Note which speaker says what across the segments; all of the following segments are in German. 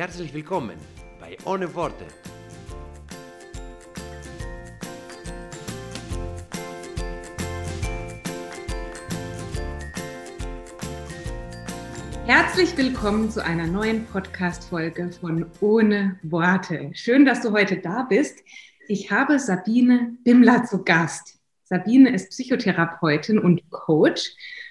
Speaker 1: Herzlich willkommen bei Ohne Worte.
Speaker 2: Herzlich willkommen zu einer neuen Podcast-Folge von Ohne Worte. Schön, dass du heute da bist. Ich habe Sabine Bimmler zu Gast. Sabine ist Psychotherapeutin und Coach.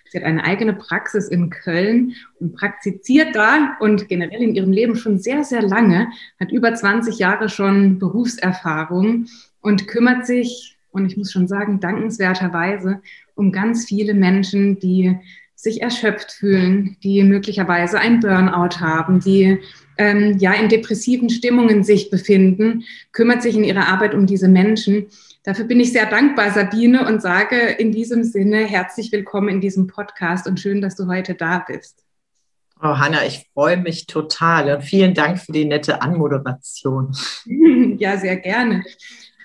Speaker 2: Sie hat eine eigene Praxis in Köln und praktiziert da und generell in ihrem Leben schon sehr, sehr lange, hat über 20 Jahre schon Berufserfahrung und kümmert sich, und ich muss schon sagen, dankenswerterweise um ganz viele Menschen, die sich erschöpft fühlen, die möglicherweise ein Burnout haben, die ähm, ja in depressiven Stimmungen sich befinden, kümmert sich in ihrer Arbeit um diese Menschen. Dafür bin ich sehr dankbar, Sabine, und sage in diesem Sinne herzlich willkommen in diesem Podcast und schön, dass du heute da bist.
Speaker 3: Oh, Hanna, ich freue mich total und vielen Dank für die nette Anmoderation.
Speaker 2: ja, sehr gerne.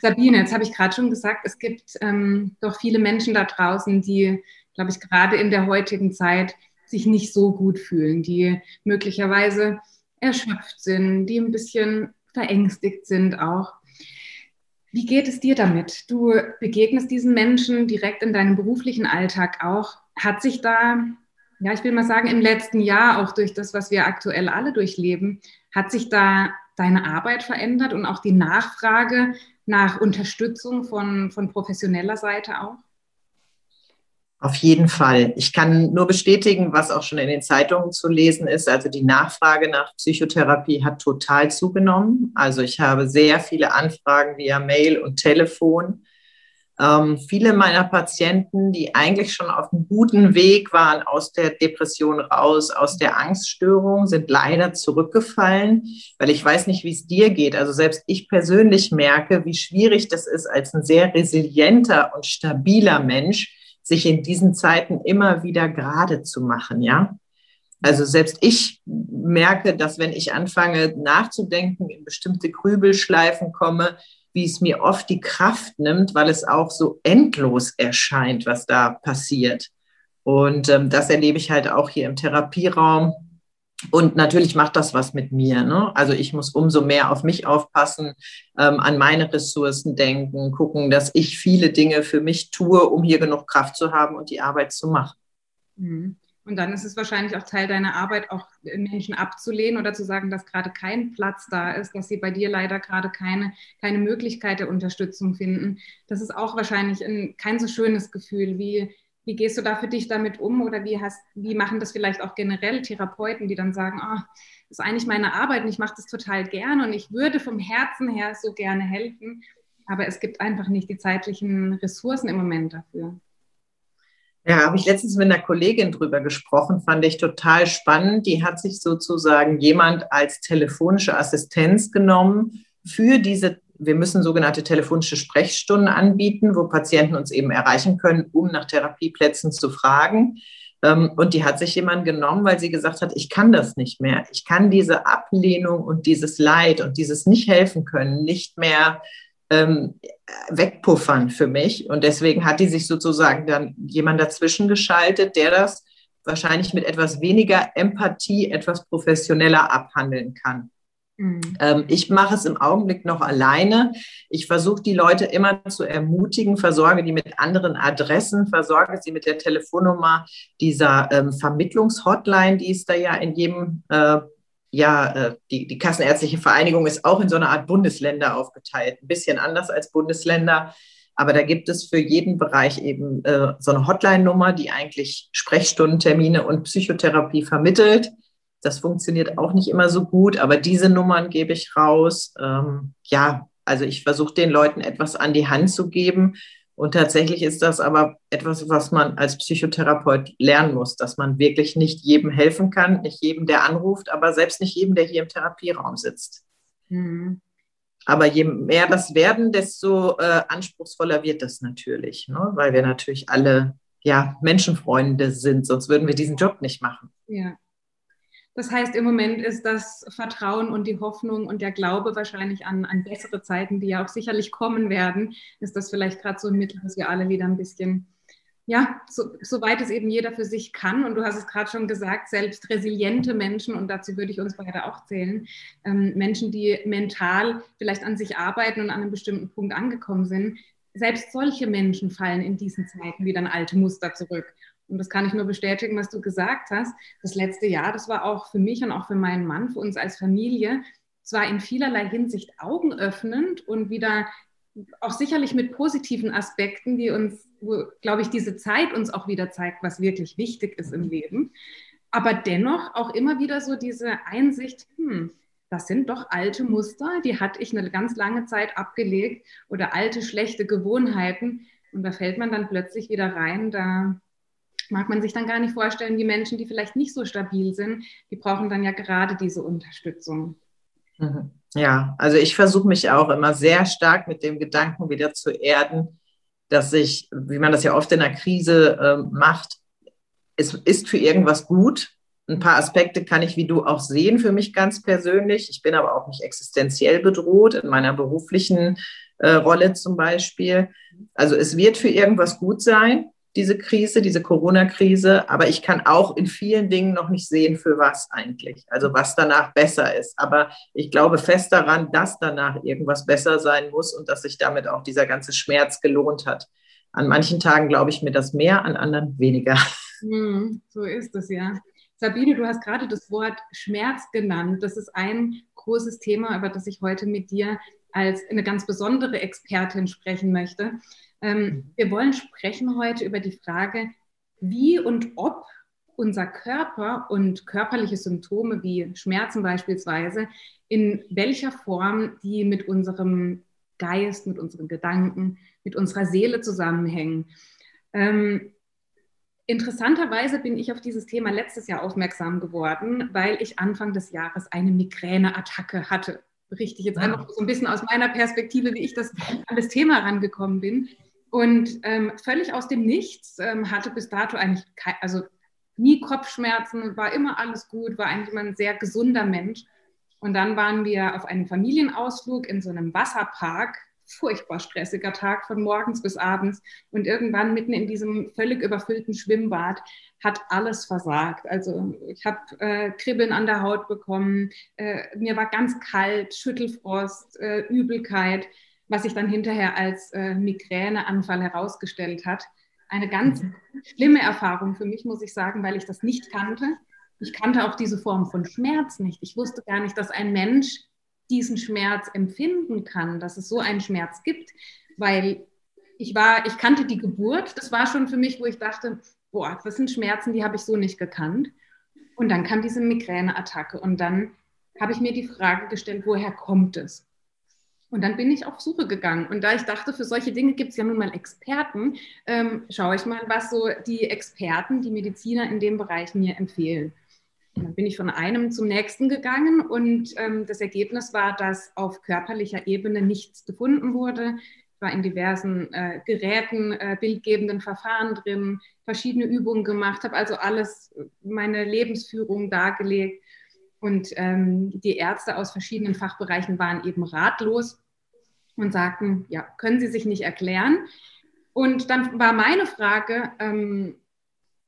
Speaker 2: Sabine, jetzt habe ich gerade schon gesagt, es gibt ähm, doch viele Menschen da draußen, die, glaube ich, gerade in der heutigen Zeit sich nicht so gut fühlen, die möglicherweise erschöpft sind, die ein bisschen verängstigt sind auch. Wie geht es dir damit? Du begegnest diesen Menschen direkt in deinem beruflichen Alltag auch. Hat sich da, ja, ich will mal sagen, im letzten Jahr, auch durch das, was wir aktuell alle durchleben, hat sich da deine Arbeit verändert und auch die Nachfrage nach Unterstützung von, von professioneller Seite auch?
Speaker 3: Auf jeden Fall. Ich kann nur bestätigen, was auch schon in den Zeitungen zu lesen ist. Also die Nachfrage nach Psychotherapie hat total zugenommen. Also ich habe sehr viele Anfragen via Mail und Telefon. Ähm, viele meiner Patienten, die eigentlich schon auf einem guten Weg waren aus der Depression raus, aus der Angststörung, sind leider zurückgefallen, weil ich weiß nicht, wie es dir geht. Also selbst ich persönlich merke, wie schwierig das ist, als ein sehr resilienter und stabiler Mensch, sich in diesen Zeiten immer wieder gerade zu machen, ja. Also selbst ich merke, dass wenn ich anfange nachzudenken, in bestimmte Grübelschleifen komme, wie es mir oft die Kraft nimmt, weil es auch so endlos erscheint, was da passiert. Und ähm, das erlebe ich halt auch hier im Therapieraum. Und natürlich macht das was mit mir. Ne? Also ich muss umso mehr auf mich aufpassen, ähm, an meine Ressourcen denken, gucken, dass ich viele Dinge für mich tue, um hier genug Kraft zu haben und die Arbeit zu machen.
Speaker 2: Mhm. Und dann ist es wahrscheinlich auch Teil deiner Arbeit, auch Menschen abzulehnen oder zu sagen, dass gerade kein Platz da ist, dass sie bei dir leider gerade keine, keine Möglichkeit der Unterstützung finden. Das ist auch wahrscheinlich ein, kein so schönes Gefühl. Wie, wie gehst du da für dich damit um oder wie, hast, wie machen das vielleicht auch generell Therapeuten, die dann sagen, oh, das ist eigentlich meine Arbeit und ich mache das total gerne und ich würde vom Herzen her so gerne helfen, aber es gibt einfach nicht die zeitlichen Ressourcen im Moment dafür.
Speaker 3: Ja, habe ich letztens mit einer Kollegin drüber gesprochen, fand ich total spannend. Die hat sich sozusagen jemand als telefonische Assistenz genommen für diese, wir müssen sogenannte telefonische Sprechstunden anbieten, wo Patienten uns eben erreichen können, um nach Therapieplätzen zu fragen. Ähm, und die hat sich jemand genommen, weil sie gesagt hat, ich kann das nicht mehr. Ich kann diese Ablehnung und dieses Leid und dieses nicht helfen können nicht mehr ähm, wegpuffern für mich. Und deswegen hat die sich sozusagen dann jemand dazwischen geschaltet, der das wahrscheinlich mit etwas weniger Empathie, etwas professioneller abhandeln kann. Mhm. Ähm, ich mache es im Augenblick noch alleine. Ich versuche die Leute immer zu ermutigen, versorge die mit anderen Adressen, versorge sie mit der Telefonnummer dieser ähm, Vermittlungshotline, die es da ja in jedem äh, ja, äh, die, die Kassenärztliche Vereinigung ist auch in so einer Art Bundesländer aufgeteilt. Ein bisschen anders als Bundesländer. Aber da gibt es für jeden Bereich eben äh, so eine Hotline-Nummer, die eigentlich Sprechstundentermine und Psychotherapie vermittelt. Das funktioniert auch nicht immer so gut, aber diese Nummern gebe ich raus. Ähm, ja, also ich versuche den Leuten etwas an die Hand zu geben, und tatsächlich ist das aber etwas, was man als Psychotherapeut lernen muss, dass man wirklich nicht jedem helfen kann, nicht jedem, der anruft, aber selbst nicht jedem, der hier im Therapieraum sitzt. Mhm. Aber je mehr das werden, desto äh, anspruchsvoller wird das natürlich, ne? weil wir natürlich alle ja, Menschenfreunde sind, sonst würden wir diesen Job nicht machen.
Speaker 2: Ja. Das heißt, im Moment ist das Vertrauen und die Hoffnung und der Glaube wahrscheinlich an, an bessere Zeiten, die ja auch sicherlich kommen werden, ist das vielleicht gerade so ein Mittel, dass wir alle wieder ein bisschen, ja, so, soweit es eben jeder für sich kann. Und du hast es gerade schon gesagt, selbst resiliente Menschen, und dazu würde ich uns beide auch zählen, ähm, Menschen, die mental vielleicht an sich arbeiten und an einem bestimmten Punkt angekommen sind, selbst solche Menschen fallen in diesen Zeiten wieder in alte Muster zurück. Und das kann ich nur bestätigen, was du gesagt hast. Das letzte Jahr, das war auch für mich und auch für meinen Mann, für uns als Familie, zwar in vielerlei Hinsicht augenöffnend und wieder auch sicherlich mit positiven Aspekten, die uns, glaube ich, diese Zeit uns auch wieder zeigt, was wirklich wichtig ist im Leben. Aber dennoch auch immer wieder so diese Einsicht, hm, das sind doch alte Muster, die hatte ich eine ganz lange Zeit abgelegt oder alte schlechte Gewohnheiten. Und da fällt man dann plötzlich wieder rein, da mag man sich dann gar nicht vorstellen, die Menschen, die vielleicht nicht so stabil sind, die brauchen dann ja gerade diese Unterstützung.
Speaker 3: Mhm. Ja, also ich versuche mich auch immer sehr stark mit dem Gedanken wieder zu erden, dass ich, wie man das ja oft in der Krise äh, macht, es ist für irgendwas gut. Ein paar Aspekte kann ich wie du auch sehen für mich ganz persönlich. Ich bin aber auch nicht existenziell bedroht in meiner beruflichen äh, Rolle zum Beispiel. Also es wird für irgendwas gut sein diese Krise, diese Corona-Krise, aber ich kann auch in vielen Dingen noch nicht sehen, für was eigentlich, also was danach besser ist. Aber ich glaube fest daran, dass danach irgendwas besser sein muss und dass sich damit auch dieser ganze Schmerz gelohnt hat. An manchen Tagen glaube ich mir das mehr, an anderen weniger.
Speaker 2: Hm, so ist es ja. Sabine, du hast gerade das Wort Schmerz genannt. Das ist ein großes Thema, über das ich heute mit dir als eine ganz besondere Expertin sprechen möchte. Ähm, mhm. wir wollen sprechen heute über die Frage, wie und ob unser Körper und körperliche Symptome wie Schmerzen beispielsweise, in welcher Form die mit unserem Geist, mit unseren Gedanken, mit unserer Seele zusammenhängen. Ähm, interessanterweise bin ich auf dieses Thema letztes Jahr aufmerksam geworden, weil ich Anfang des Jahres eine Migräneattacke hatte. Berichte ich jetzt einfach so ein bisschen aus meiner Perspektive, wie ich das an das Thema rangekommen bin. Und ähm, völlig aus dem Nichts ähm, hatte bis dato eigentlich kein, also nie Kopfschmerzen, war immer alles gut, war eigentlich immer ein sehr gesunder Mensch. Und dann waren wir auf einem Familienausflug in so einem Wasserpark. Furchtbar stressiger Tag von morgens bis abends. Und irgendwann mitten in diesem völlig überfüllten Schwimmbad hat alles versagt. Also ich habe äh, Kribbeln an der Haut bekommen, äh, mir war ganz kalt, Schüttelfrost, äh, Übelkeit was sich dann hinterher als äh, Migräneanfall herausgestellt hat. Eine ganz mhm. schlimme Erfahrung für mich, muss ich sagen, weil ich das nicht kannte. Ich kannte auch diese Form von Schmerz nicht. Ich wusste gar nicht, dass ein Mensch diesen Schmerz empfinden kann, dass es so einen Schmerz gibt, weil ich war, ich kannte die Geburt. Das war schon für mich, wo ich dachte, boah, das sind Schmerzen, die habe ich so nicht gekannt. Und dann kam diese Migräneattacke und dann habe ich mir die Frage gestellt, woher kommt es? Und dann bin ich auf Suche gegangen. Und da ich dachte, für solche Dinge gibt es ja nun mal Experten, ähm, schaue ich mal, was so die Experten, die Mediziner in dem Bereich mir empfehlen. Dann bin ich von einem zum nächsten gegangen und ähm, das Ergebnis war, dass auf körperlicher Ebene nichts gefunden wurde. Ich war in diversen äh, Geräten, äh, bildgebenden Verfahren drin, verschiedene Übungen gemacht, habe also alles, meine Lebensführung dargelegt. Und ähm, die Ärzte aus verschiedenen Fachbereichen waren eben ratlos und sagten, ja, können Sie sich nicht erklären? Und dann war meine Frage, ähm,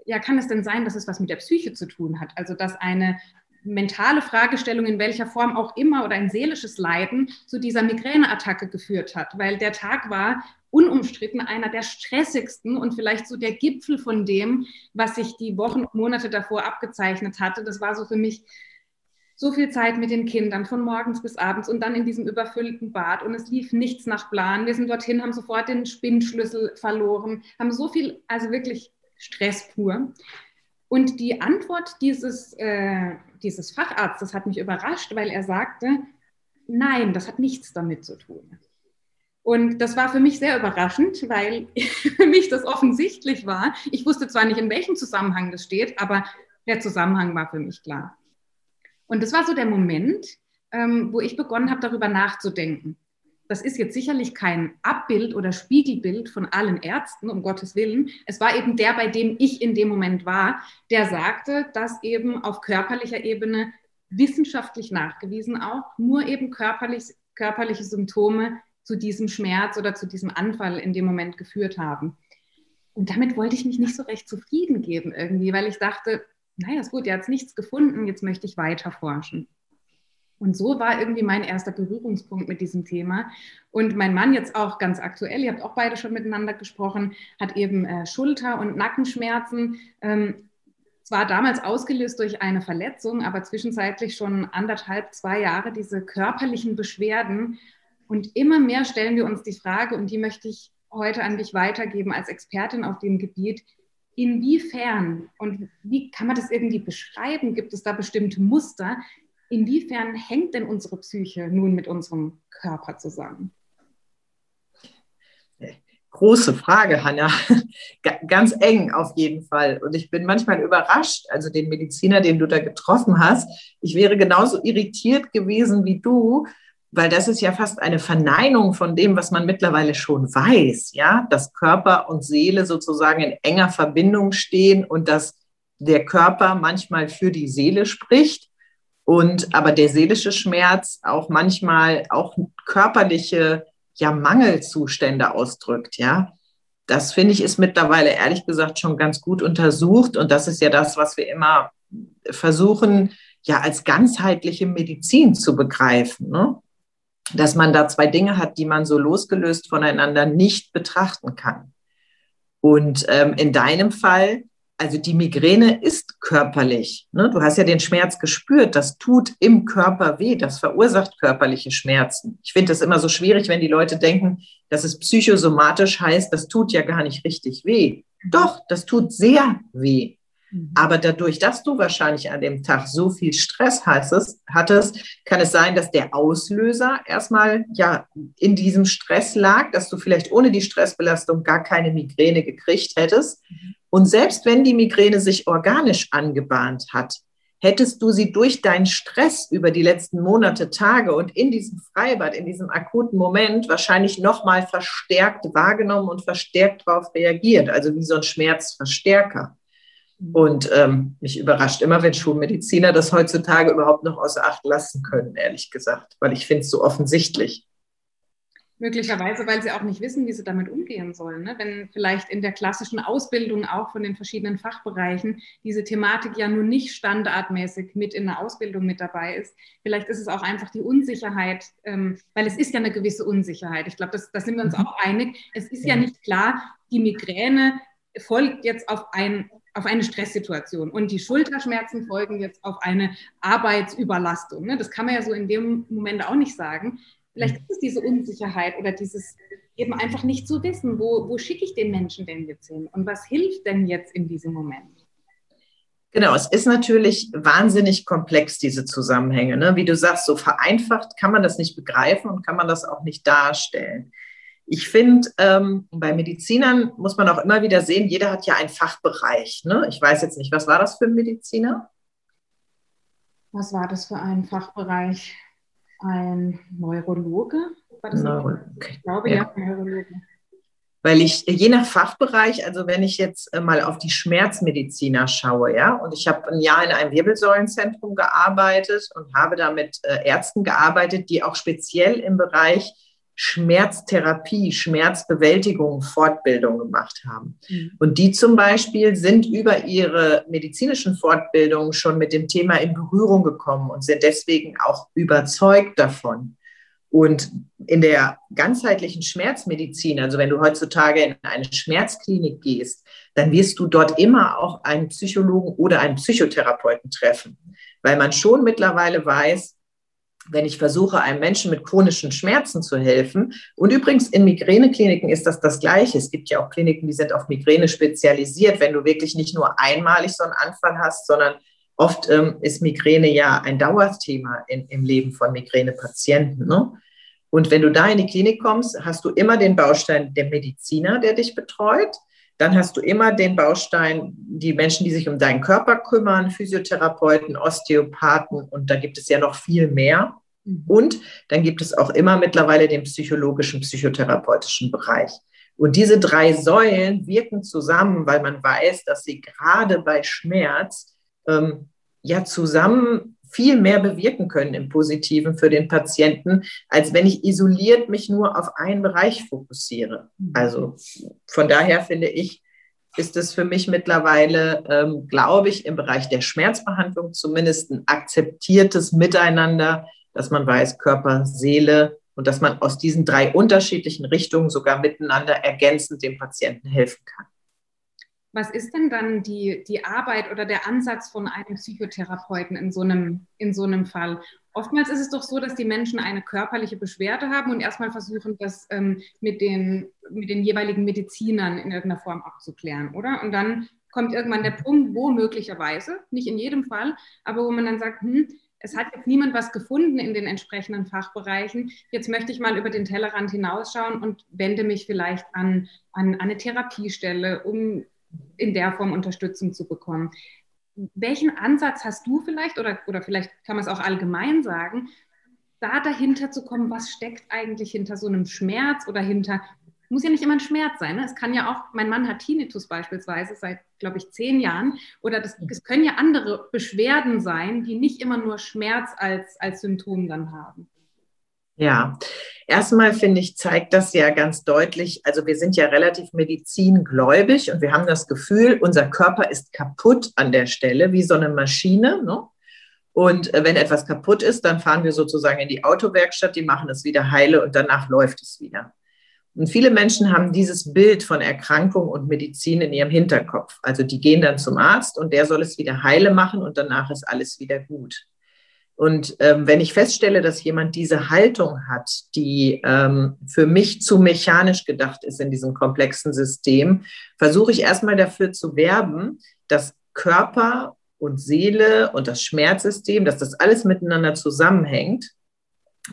Speaker 2: ja, kann es denn sein, dass es was mit der Psyche zu tun hat? Also, dass eine mentale Fragestellung in welcher Form auch immer oder ein seelisches Leiden zu dieser Migräneattacke geführt hat, weil der Tag war unumstritten einer der stressigsten und vielleicht so der Gipfel von dem, was sich die Wochen und Monate davor abgezeichnet hatte. Das war so für mich so viel Zeit mit den Kindern, von morgens bis abends und dann in diesem überfüllten Bad und es lief nichts nach Plan. Wir sind dorthin, haben sofort den Spinnschlüssel verloren, haben so viel, also wirklich Stress pur. Und die Antwort dieses, äh, dieses Facharztes hat mich überrascht, weil er sagte, nein, das hat nichts damit zu tun. Und das war für mich sehr überraschend, weil für mich das offensichtlich war. Ich wusste zwar nicht, in welchem Zusammenhang das steht, aber der Zusammenhang war für mich klar. Und das war so der Moment, ähm, wo ich begonnen habe, darüber nachzudenken. Das ist jetzt sicherlich kein Abbild oder Spiegelbild von allen Ärzten, um Gottes Willen. Es war eben der, bei dem ich in dem Moment war, der sagte, dass eben auf körperlicher Ebene wissenschaftlich nachgewiesen auch nur eben körperlich, körperliche Symptome zu diesem Schmerz oder zu diesem Anfall in dem Moment geführt haben. Und damit wollte ich mich nicht so recht zufrieden geben irgendwie, weil ich dachte, naja, ist gut, er hat nichts gefunden, jetzt möchte ich weiter forschen. Und so war irgendwie mein erster Berührungspunkt mit diesem Thema. Und mein Mann jetzt auch ganz aktuell, ihr habt auch beide schon miteinander gesprochen, hat eben äh, Schulter- und Nackenschmerzen. Ähm, zwar damals ausgelöst durch eine Verletzung, aber zwischenzeitlich schon anderthalb, zwei Jahre diese körperlichen Beschwerden. Und immer mehr stellen wir uns die Frage, und die möchte ich heute an dich weitergeben als Expertin auf dem Gebiet, inwiefern und wie kann man das irgendwie beschreiben? Gibt es da bestimmte Muster? Inwiefern hängt denn unsere Psyche nun mit unserem Körper zusammen?
Speaker 3: Große Frage, Hanna. Ganz eng auf jeden Fall. Und ich bin manchmal überrascht, also den Mediziner, den du da getroffen hast. Ich wäre genauso irritiert gewesen wie du, weil das ist ja fast eine Verneinung von dem, was man mittlerweile schon weiß, ja, dass Körper und Seele sozusagen in enger Verbindung stehen und dass der Körper manchmal für die Seele spricht und aber der seelische Schmerz auch manchmal auch körperliche ja Mangelzustände ausdrückt, ja. Das finde ich ist mittlerweile ehrlich gesagt schon ganz gut untersucht und das ist ja das, was wir immer versuchen, ja als ganzheitliche Medizin zu begreifen. Ne? dass man da zwei Dinge hat, die man so losgelöst voneinander nicht betrachten kann. Und ähm, in deinem Fall, also die Migräne ist körperlich. Ne? Du hast ja den Schmerz gespürt, das tut im Körper weh, das verursacht körperliche Schmerzen. Ich finde es immer so schwierig, wenn die Leute denken, dass es psychosomatisch heißt, das tut ja gar nicht richtig weh. Doch, das tut sehr weh. Mhm. Aber dadurch, dass du wahrscheinlich an dem Tag so viel Stress hattest, hattest, kann es sein, dass der Auslöser erstmal ja in diesem Stress lag, dass du vielleicht ohne die Stressbelastung gar keine Migräne gekriegt hättest. Mhm. Und selbst wenn die Migräne sich organisch angebahnt hat, hättest du sie durch deinen Stress über die letzten Monate, Tage und in diesem Freibad, in diesem akuten Moment wahrscheinlich nochmal verstärkt wahrgenommen und verstärkt darauf reagiert, also wie so ein Schmerzverstärker. Und ähm, mich überrascht immer, wenn Schulmediziner das heutzutage überhaupt noch außer Acht lassen können, ehrlich gesagt, weil ich finde es so offensichtlich.
Speaker 2: Möglicherweise, weil sie auch nicht wissen, wie sie damit umgehen sollen. Ne? Wenn vielleicht in der klassischen Ausbildung auch von den verschiedenen Fachbereichen diese Thematik ja nur nicht standardmäßig mit in der Ausbildung mit dabei ist. Vielleicht ist es auch einfach die Unsicherheit, ähm, weil es ist ja eine gewisse Unsicherheit. Ich glaube, da sind wir uns mhm. auch einig. Es ist ja. ja nicht klar, die Migräne folgt jetzt auf ein auf eine Stresssituation. Und die Schulterschmerzen folgen jetzt auf eine Arbeitsüberlastung. Ne? Das kann man ja so in dem Moment auch nicht sagen. Vielleicht ist es diese Unsicherheit oder dieses eben einfach nicht zu wissen, wo, wo schicke ich den Menschen denn jetzt hin und was hilft denn jetzt in diesem Moment?
Speaker 3: Genau, es ist natürlich wahnsinnig komplex, diese Zusammenhänge. Ne? Wie du sagst, so vereinfacht kann man das nicht begreifen und kann man das auch nicht darstellen. Ich finde, ähm, bei Medizinern muss man auch immer wieder sehen, jeder hat ja einen Fachbereich. Ne? Ich weiß jetzt nicht, was war das für ein Mediziner?
Speaker 2: Was war das für ein Fachbereich? Ein Neurologe? War das Neurologe. Ich glaube, ja, ja Neurologe.
Speaker 3: Weil ich, je nach Fachbereich, also wenn ich jetzt äh, mal auf die Schmerzmediziner schaue, ja, und ich habe ein Jahr in einem Wirbelsäulenzentrum gearbeitet und habe da mit äh, Ärzten gearbeitet, die auch speziell im Bereich Schmerztherapie, Schmerzbewältigung, Fortbildung gemacht haben. Mhm. Und die zum Beispiel sind über ihre medizinischen Fortbildungen schon mit dem Thema in Berührung gekommen und sind deswegen auch überzeugt davon. Und in der ganzheitlichen Schmerzmedizin, also wenn du heutzutage in eine Schmerzklinik gehst, dann wirst du dort immer auch einen Psychologen oder einen Psychotherapeuten treffen, weil man schon mittlerweile weiß, wenn ich versuche, einem Menschen mit chronischen Schmerzen zu helfen. Und übrigens in Migränekliniken ist das das Gleiche. Es gibt ja auch Kliniken, die sind auf Migräne spezialisiert, wenn du wirklich nicht nur einmalig so einen Anfall hast, sondern oft ähm, ist Migräne ja ein Dauerthema in, im Leben von Migränepatienten. Ne? Und wenn du da in die Klinik kommst, hast du immer den Baustein der Mediziner, der dich betreut. Dann hast du immer den Baustein, die Menschen, die sich um deinen Körper kümmern, Physiotherapeuten, Osteopathen und da gibt es ja noch viel mehr. Mhm. Und dann gibt es auch immer mittlerweile den psychologischen, psychotherapeutischen Bereich. Und diese drei Säulen wirken zusammen, weil man weiß, dass sie gerade bei Schmerz ähm, ja zusammen viel mehr bewirken können im Positiven für den Patienten, als wenn ich isoliert mich nur auf einen Bereich fokussiere. Mhm. Also von daher finde ich, ist es für mich mittlerweile, ähm, glaube ich, im Bereich der Schmerzbehandlung zumindest ein akzeptiertes Miteinander, dass man weiß, Körper, Seele und dass man aus diesen drei unterschiedlichen Richtungen sogar miteinander ergänzend dem Patienten helfen kann.
Speaker 2: Was ist denn dann die, die Arbeit oder der Ansatz von einem Psychotherapeuten in so einem, in so einem Fall? Oftmals ist es doch so, dass die Menschen eine körperliche Beschwerde haben und erstmal versuchen, das ähm, mit, den, mit den jeweiligen Medizinern in irgendeiner Form abzuklären, oder? Und dann kommt irgendwann der Punkt, wo möglicherweise, nicht in jedem Fall, aber wo man dann sagt, hm, es hat jetzt niemand was gefunden in den entsprechenden Fachbereichen. Jetzt möchte ich mal über den Tellerrand hinausschauen und wende mich vielleicht an, an eine Therapiestelle, um in der Form Unterstützung zu bekommen. Welchen Ansatz hast du vielleicht oder, oder vielleicht kann man es auch allgemein sagen, da dahinter zu kommen, was steckt eigentlich hinter so einem Schmerz oder hinter, muss ja nicht immer ein Schmerz sein. Ne? Es kann ja auch, mein Mann hat Tinnitus beispielsweise seit, glaube ich, zehn Jahren. Oder das, es können ja andere Beschwerden sein, die nicht immer nur Schmerz als, als Symptom dann haben.
Speaker 3: Ja, erstmal finde ich, zeigt das ja ganz deutlich, also wir sind ja relativ medizingläubig und wir haben das Gefühl, unser Körper ist kaputt an der Stelle, wie so eine Maschine. Ne? Und äh, wenn etwas kaputt ist, dann fahren wir sozusagen in die Autowerkstatt, die machen es wieder heile und danach läuft es wieder. Und viele Menschen haben dieses Bild von Erkrankung und Medizin in ihrem Hinterkopf. Also die gehen dann zum Arzt und der soll es wieder heile machen und danach ist alles wieder gut. Und ähm, wenn ich feststelle, dass jemand diese Haltung hat, die ähm, für mich zu mechanisch gedacht ist in diesem komplexen System, versuche ich erstmal dafür zu werben, dass Körper und Seele und das Schmerzsystem, dass das alles miteinander zusammenhängt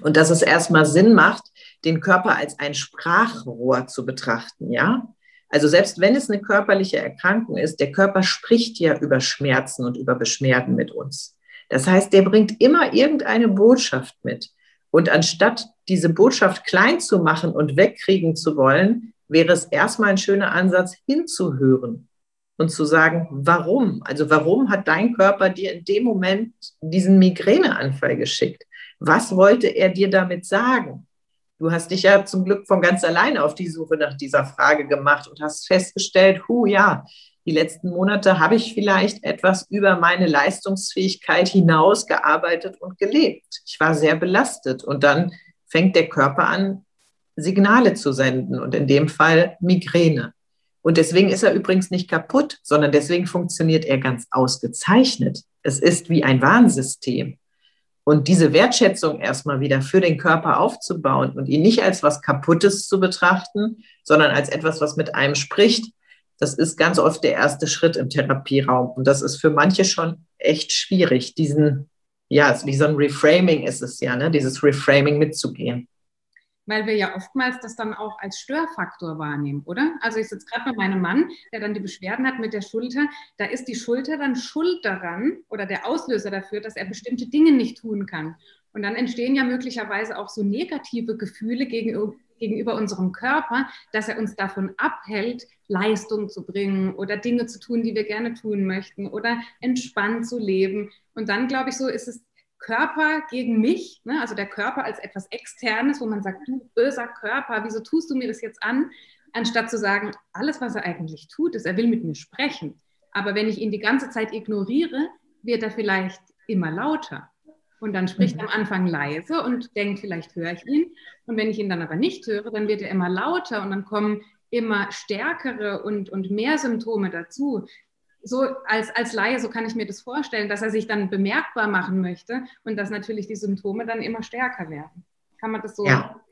Speaker 3: und dass es erstmal Sinn macht, den Körper als ein Sprachrohr zu betrachten, ja? Also selbst wenn es eine körperliche Erkrankung ist, der Körper spricht ja über Schmerzen und über Beschwerden mit uns. Das heißt, der bringt immer irgendeine Botschaft mit. Und anstatt diese Botschaft klein zu machen und wegkriegen zu wollen, wäre es erstmal ein schöner Ansatz, hinzuhören und zu sagen, warum? Also warum hat dein Körper dir in dem Moment diesen Migräneanfall geschickt? Was wollte er dir damit sagen? Du hast dich ja zum Glück von ganz alleine auf die Suche nach dieser Frage gemacht und hast festgestellt, hu ja, die letzten Monate habe ich vielleicht etwas über meine Leistungsfähigkeit hinaus gearbeitet und gelebt. Ich war sehr belastet und dann fängt der Körper an, Signale zu senden und in dem Fall Migräne. Und deswegen ist er übrigens nicht kaputt, sondern deswegen funktioniert er ganz ausgezeichnet. Es ist wie ein Warnsystem. Und diese Wertschätzung erstmal wieder für den Körper aufzubauen und ihn nicht als was Kaputtes zu betrachten, sondern als etwas, was mit einem spricht, das ist ganz oft der erste Schritt im Therapieraum. Und das ist für manche schon echt schwierig, diesen, ja, wie so ein Reframing ist es ja, ne? dieses Reframing mitzugehen.
Speaker 2: Weil wir ja oftmals das dann auch als Störfaktor wahrnehmen, oder? Also ich sitze gerade bei meinem Mann, der dann die Beschwerden hat mit der Schulter. Da ist die Schulter dann schuld daran oder der Auslöser dafür, dass er bestimmte Dinge nicht tun kann. Und dann entstehen ja möglicherweise auch so negative Gefühle gegenüber, gegenüber unserem Körper, dass er uns davon abhält, Leistung zu bringen oder Dinge zu tun, die wir gerne tun möchten oder entspannt zu leben. Und dann, glaube ich, so ist es Körper gegen mich, ne? also der Körper als etwas Externes, wo man sagt, du böser Körper, wieso tust du mir das jetzt an? Anstatt zu sagen, alles, was er eigentlich tut, ist, er will mit mir sprechen. Aber wenn ich ihn die ganze Zeit ignoriere, wird er vielleicht immer lauter. Und dann spricht er mhm. am Anfang leise und denkt, vielleicht höre ich ihn. Und wenn ich ihn dann aber nicht höre, dann wird er immer lauter und dann kommen immer stärkere und, und mehr Symptome dazu. So als, als Laie, so kann ich mir das vorstellen, dass er sich dann bemerkbar machen möchte und dass natürlich die Symptome dann immer stärker werden. Kann man das so
Speaker 3: ja.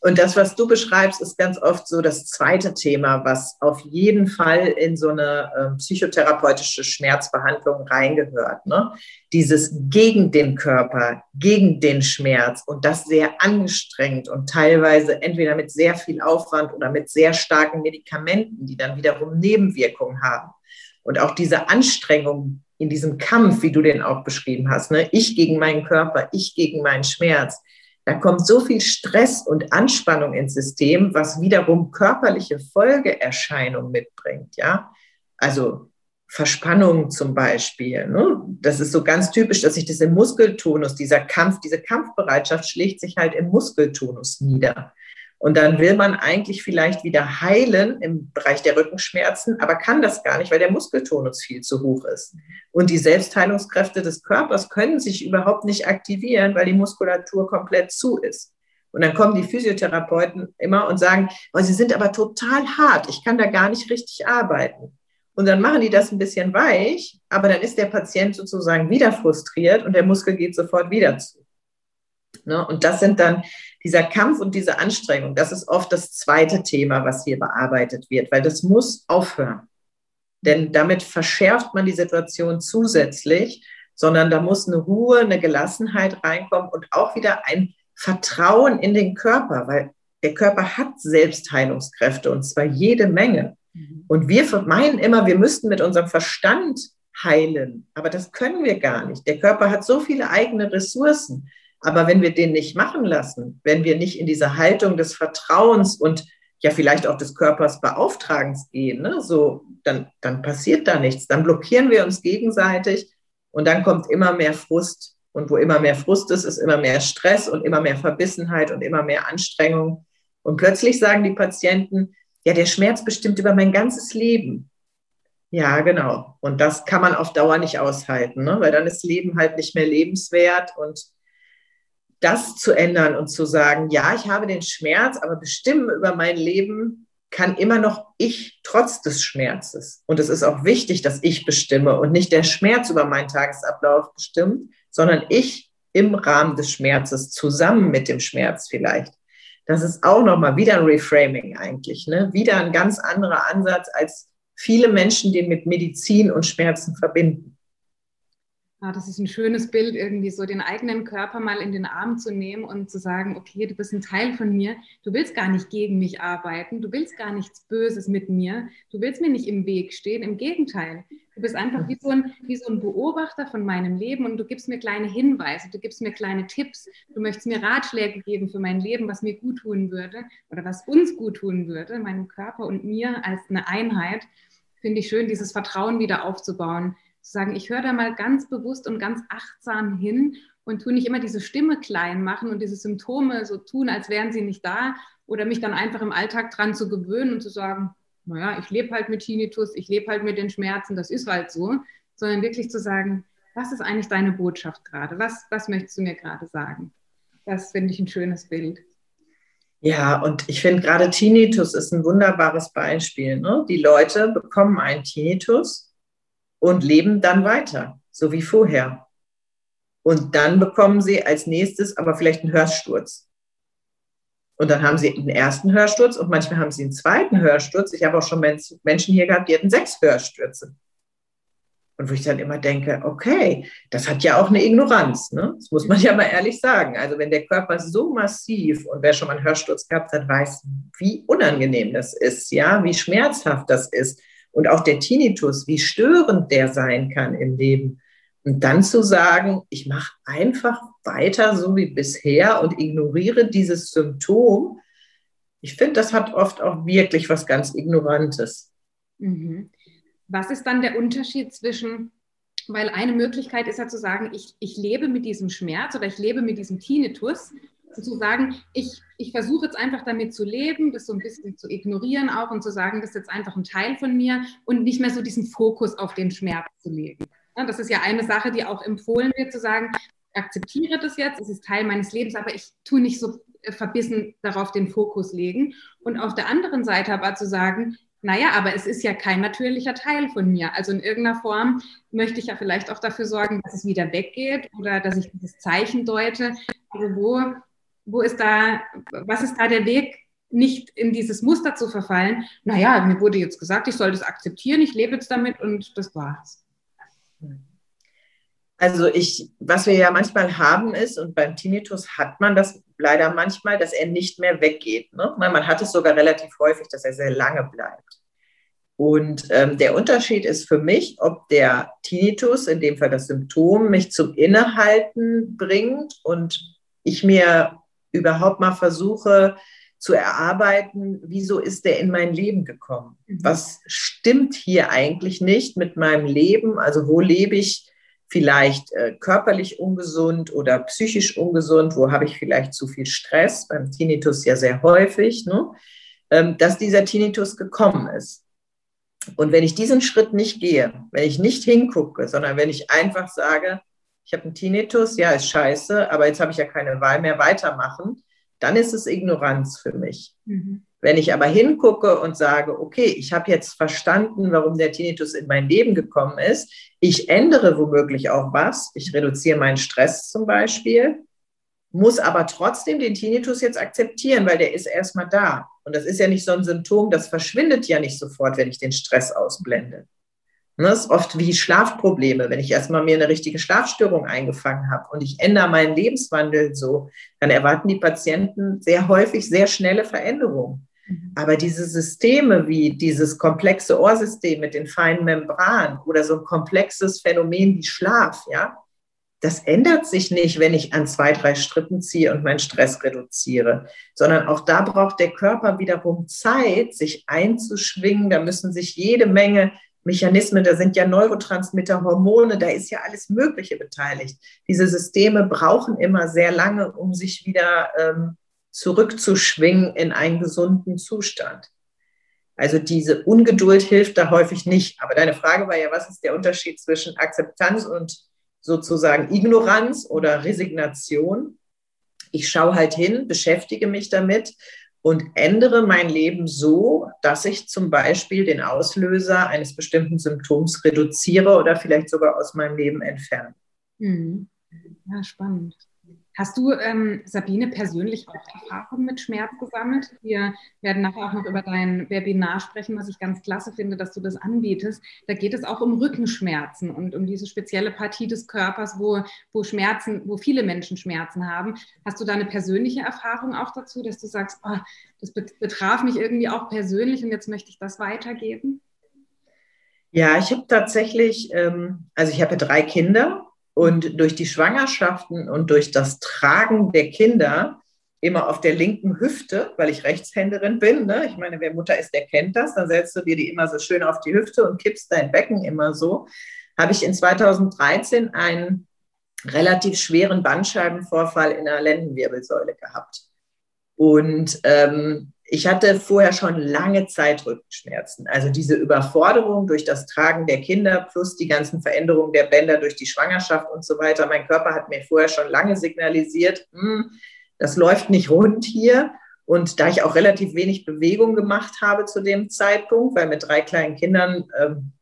Speaker 3: Und das, was du beschreibst, ist ganz oft so das zweite Thema, was auf jeden Fall in so eine äh, psychotherapeutische Schmerzbehandlung reingehört. Ne? Dieses gegen den Körper, gegen den Schmerz und das sehr angestrengt und teilweise entweder mit sehr viel Aufwand oder mit sehr starken Medikamenten, die dann wiederum Nebenwirkungen haben. Und auch diese Anstrengung in diesem Kampf, wie du den auch beschrieben hast, ne? ich gegen meinen Körper, ich gegen meinen Schmerz, da kommt so viel Stress und Anspannung ins System, was wiederum körperliche Folgeerscheinungen mitbringt, ja. Also Verspannung zum Beispiel. Ne? Das ist so ganz typisch, dass sich das im Muskeltonus, dieser Kampf, diese Kampfbereitschaft schlägt sich halt im Muskeltonus nieder. Und dann will man eigentlich vielleicht wieder heilen im Bereich der Rückenschmerzen, aber kann das gar nicht, weil der Muskeltonus viel zu hoch ist. Und die Selbstheilungskräfte des Körpers können sich überhaupt nicht aktivieren, weil die Muskulatur komplett zu ist. Und dann kommen die Physiotherapeuten immer und sagen, oh, sie sind aber total hart, ich kann da gar nicht richtig arbeiten. Und dann machen die das ein bisschen weich, aber dann ist der Patient sozusagen wieder frustriert und der Muskel geht sofort wieder zu. Ne? Und das sind dann dieser Kampf und diese Anstrengung, das ist oft das zweite Thema, was hier bearbeitet wird, weil das muss aufhören. Denn damit verschärft man die Situation zusätzlich, sondern da muss eine Ruhe, eine Gelassenheit reinkommen und auch wieder ein Vertrauen in den Körper, weil der Körper hat Selbstheilungskräfte und zwar jede Menge. Mhm. Und wir meinen immer, wir müssten mit unserem Verstand heilen, aber das können wir gar nicht. Der Körper hat so viele eigene Ressourcen. Aber wenn wir den nicht machen lassen, wenn wir nicht in diese Haltung des Vertrauens und ja vielleicht auch des Körpers Beauftragens gehen, ne, so, dann, dann passiert da nichts. Dann blockieren wir uns gegenseitig und dann kommt immer mehr Frust. Und wo immer mehr Frust ist, ist immer mehr Stress und immer mehr Verbissenheit und immer mehr Anstrengung. Und plötzlich sagen die Patienten, ja, der Schmerz bestimmt über mein ganzes Leben. Ja, genau. Und das kann man auf Dauer nicht aushalten, ne? weil dann ist Leben halt nicht mehr lebenswert und das zu ändern und zu sagen, ja, ich habe den Schmerz, aber bestimmen über mein Leben kann immer noch ich trotz des Schmerzes. Und es ist auch wichtig, dass ich bestimme und nicht der Schmerz über meinen Tagesablauf bestimmt, sondern ich im Rahmen des Schmerzes zusammen mit dem Schmerz vielleicht. Das ist auch nochmal wieder ein Reframing eigentlich, ne? wieder ein ganz anderer Ansatz, als viele Menschen den mit Medizin und Schmerzen verbinden.
Speaker 2: Ja, das ist ein schönes Bild, irgendwie so den eigenen Körper mal in den Arm zu nehmen und zu sagen, okay, du bist ein Teil von mir, du willst gar nicht gegen mich arbeiten, du willst gar nichts Böses mit mir, du willst mir nicht im Weg stehen, im Gegenteil. Du bist einfach wie so, ein, wie so ein Beobachter von meinem Leben und du gibst mir kleine Hinweise, du gibst mir kleine Tipps, du möchtest mir Ratschläge geben für mein Leben, was mir gut tun würde oder was uns gut tun würde, meinem Körper und mir als eine Einheit. Finde ich schön, dieses Vertrauen wieder aufzubauen zu sagen, ich höre da mal ganz bewusst und ganz achtsam hin und tue nicht immer diese Stimme klein machen und diese Symptome so tun, als wären sie nicht da oder mich dann einfach im Alltag dran zu gewöhnen und zu sagen, naja, ich lebe halt mit Tinnitus, ich lebe halt mit den Schmerzen, das ist halt so, sondern wirklich zu sagen, was ist eigentlich deine Botschaft gerade? Was, was möchtest du mir gerade sagen? Das finde ich ein schönes Bild.
Speaker 3: Ja, und ich finde gerade Tinnitus ist ein wunderbares Beispiel. Ne? Die Leute bekommen einen Tinnitus und leben dann weiter, so wie vorher. Und dann bekommen sie als nächstes aber vielleicht einen Hörsturz. Und dann haben sie einen ersten Hörsturz und manchmal haben sie einen zweiten Hörsturz. Ich habe auch schon Menschen hier gehabt, die hatten sechs Hörstürze. Und wo ich dann immer denke, okay, das hat ja auch eine Ignoranz. Ne? Das muss man ja mal ehrlich sagen. Also wenn der Körper so massiv und wer schon mal einen Hörsturz gehabt hat, weiß, wie unangenehm das ist, ja, wie schmerzhaft das ist und auch der Tinnitus, wie störend der sein kann im Leben. Und dann zu sagen, ich mache einfach weiter so wie bisher und ignoriere dieses Symptom, ich finde, das hat oft auch wirklich was ganz Ignorantes.
Speaker 2: Mhm. Was ist dann der Unterschied zwischen, weil eine Möglichkeit ist ja zu sagen, ich, ich lebe mit diesem Schmerz oder ich lebe mit diesem Tinnitus zu sagen, ich, ich versuche jetzt einfach damit zu leben, das so ein bisschen zu ignorieren auch und zu sagen, das ist jetzt einfach ein Teil von mir und nicht mehr so diesen Fokus auf den Schmerz zu legen. Das ist ja eine Sache, die auch empfohlen wird, zu sagen, ich akzeptiere das jetzt, es ist Teil meines Lebens, aber ich tue nicht so äh, verbissen darauf den Fokus legen. Und auf der anderen Seite aber zu sagen, naja, aber es ist ja kein natürlicher Teil von mir. Also in irgendeiner Form möchte ich ja vielleicht auch dafür sorgen, dass es wieder weggeht oder dass ich dieses Zeichen deute. Also wo wo ist da, was ist da der Weg, nicht in dieses Muster zu verfallen? Naja, mir wurde jetzt gesagt, ich soll das akzeptieren, ich lebe jetzt damit und das war's.
Speaker 3: Also ich, was wir ja manchmal haben ist, und beim Tinnitus hat man das leider manchmal, dass er nicht mehr weggeht. Ne? Man hat es sogar relativ häufig, dass er sehr lange bleibt. Und ähm, der Unterschied ist für mich, ob der Tinnitus, in dem Fall das Symptom, mich zum Innehalten bringt und ich mir überhaupt mal versuche zu erarbeiten, wieso ist der in mein Leben gekommen? Mhm. Was stimmt hier eigentlich nicht mit meinem Leben? Also wo lebe ich vielleicht äh, körperlich ungesund oder psychisch ungesund? Wo habe ich vielleicht zu viel Stress? Beim Tinnitus ja sehr häufig, ne? ähm, dass dieser Tinnitus gekommen ist. Und wenn ich diesen Schritt nicht gehe, wenn ich nicht hingucke, sondern wenn ich einfach sage, ich habe einen Tinnitus, ja, ist scheiße, aber jetzt habe ich ja keine Wahl mehr, weitermachen, dann ist es Ignoranz für mich. Mhm. Wenn ich aber hingucke und sage, okay, ich habe jetzt verstanden, warum der Tinnitus in mein Leben gekommen ist, ich ändere womöglich auch was, ich reduziere meinen Stress zum Beispiel, muss aber trotzdem den Tinnitus jetzt akzeptieren, weil der ist erstmal da. Und das ist ja nicht so ein Symptom, das verschwindet ja nicht sofort, wenn ich den Stress ausblende. Das ist oft wie Schlafprobleme. Wenn ich erstmal mir eine richtige Schlafstörung eingefangen habe und ich ändere meinen Lebenswandel so, dann erwarten die Patienten sehr häufig sehr schnelle Veränderungen. Mhm. Aber diese Systeme wie dieses komplexe Ohrsystem mit den feinen Membranen oder so ein komplexes Phänomen wie Schlaf, ja, das ändert sich nicht, wenn ich an zwei, drei Strippen ziehe und meinen Stress reduziere, sondern auch da braucht der Körper wiederum Zeit, sich einzuschwingen. Da müssen sich jede Menge Mechanismen, da sind ja Neurotransmitter, Hormone, da ist ja alles Mögliche beteiligt. Diese Systeme brauchen immer sehr lange, um sich wieder ähm, zurückzuschwingen in einen gesunden Zustand. Also diese Ungeduld hilft da häufig nicht. Aber deine Frage war ja, was ist der Unterschied zwischen Akzeptanz und sozusagen Ignoranz oder Resignation. Ich schaue halt hin, beschäftige mich damit und ändere mein Leben so, dass ich zum Beispiel den Auslöser eines bestimmten Symptoms reduziere oder vielleicht sogar aus meinem Leben entferne.
Speaker 2: Mhm. Ja, spannend. Hast du, ähm, Sabine, persönlich auch Erfahrungen mit Schmerz gesammelt? Wir werden nachher auch noch über dein Webinar sprechen, was ich ganz klasse finde, dass du das anbietest. Da geht es auch um Rückenschmerzen und um diese spezielle Partie des Körpers, wo, wo Schmerzen, wo viele Menschen Schmerzen haben. Hast du da eine persönliche Erfahrung auch dazu, dass du sagst, oh, das betraf mich irgendwie auch persönlich und jetzt möchte ich das weitergeben?
Speaker 3: Ja, ich habe tatsächlich, ähm, also ich habe drei Kinder und durch die Schwangerschaften und durch das Tragen der Kinder immer auf der linken Hüfte, weil ich Rechtshänderin bin. Ne? Ich meine, wer Mutter ist, der kennt das. Dann setzt du dir die immer so schön auf die Hüfte und kippst dein Becken immer so. Habe ich in 2013 einen relativ schweren Bandscheibenvorfall in der Lendenwirbelsäule gehabt. Und ähm, ich hatte vorher schon lange Zeit Rückenschmerzen. Also diese Überforderung durch das Tragen der Kinder plus die ganzen Veränderungen der Bänder durch die Schwangerschaft und so weiter. Mein Körper hat mir vorher schon lange signalisiert, hm, das läuft nicht rund hier. Und da ich auch relativ wenig Bewegung gemacht habe zu dem Zeitpunkt, weil mit drei kleinen Kindern ähm,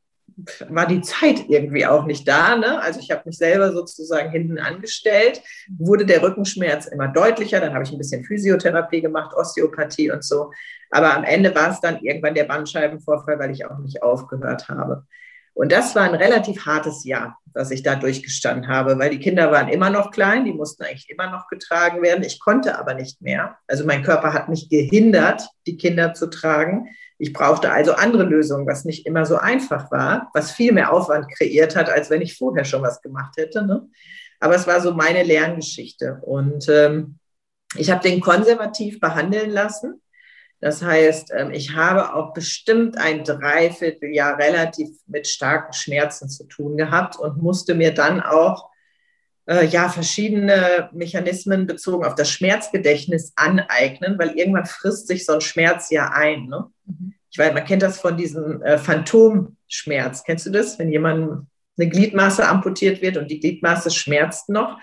Speaker 3: war die Zeit irgendwie auch nicht da. Ne? Also ich habe mich selber sozusagen hinten angestellt, wurde der Rückenschmerz immer deutlicher. Dann habe ich ein bisschen Physiotherapie gemacht, Osteopathie und so. Aber am Ende war es dann irgendwann der Bandscheibenvorfall, weil ich auch nicht aufgehört habe. Und das war ein relativ hartes Jahr, das ich da durchgestanden habe, weil die Kinder waren immer noch klein, die mussten eigentlich immer noch getragen werden. Ich konnte aber nicht mehr. Also mein Körper hat mich gehindert, die Kinder zu tragen. Ich brauchte also andere Lösungen, was nicht immer so einfach war, was viel mehr Aufwand kreiert hat, als wenn ich vorher schon was gemacht hätte. Ne? Aber es war so meine Lerngeschichte. Und ähm, ich habe den konservativ behandeln lassen. Das heißt, ähm, ich habe auch bestimmt ein Dreivierteljahr relativ mit starken Schmerzen zu tun gehabt und musste mir dann auch äh, ja, verschiedene Mechanismen bezogen auf das Schmerzgedächtnis aneignen, weil irgendwann frisst sich so ein Schmerz ja ein. Ne? Mhm. Ich weiß, man kennt das von diesem äh, Phantomschmerz. Kennst du das, wenn jemand eine Gliedmaße amputiert wird und die Gliedmaße schmerzt noch?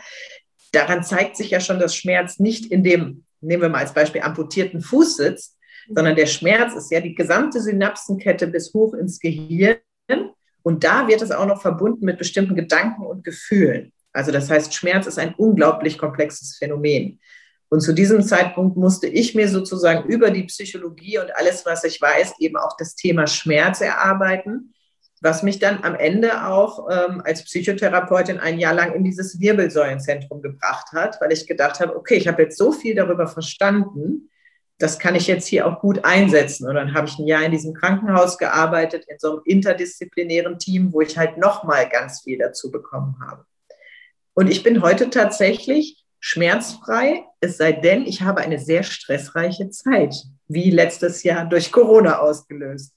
Speaker 3: Daran zeigt sich ja schon, dass Schmerz nicht in dem, nehmen wir mal als Beispiel, amputierten Fuß sitzt, mhm. sondern der Schmerz ist ja die gesamte Synapsenkette bis hoch ins Gehirn. Und da wird es auch noch verbunden mit bestimmten Gedanken und Gefühlen. Also das heißt, Schmerz ist ein unglaublich komplexes Phänomen. Und zu diesem Zeitpunkt musste ich mir sozusagen über die Psychologie und alles, was ich weiß, eben auch das Thema Schmerz erarbeiten, was mich dann am Ende auch ähm, als Psychotherapeutin ein Jahr lang in dieses Wirbelsäulenzentrum gebracht hat, weil ich gedacht habe, okay, ich habe jetzt so viel darüber verstanden, das kann ich jetzt hier auch gut einsetzen. Und dann habe ich ein Jahr in diesem Krankenhaus gearbeitet, in so einem interdisziplinären Team, wo ich halt nochmal ganz viel dazu bekommen habe. Und ich bin heute tatsächlich schmerzfrei, es sei denn, ich habe eine sehr stressreiche Zeit, wie letztes Jahr durch Corona ausgelöst.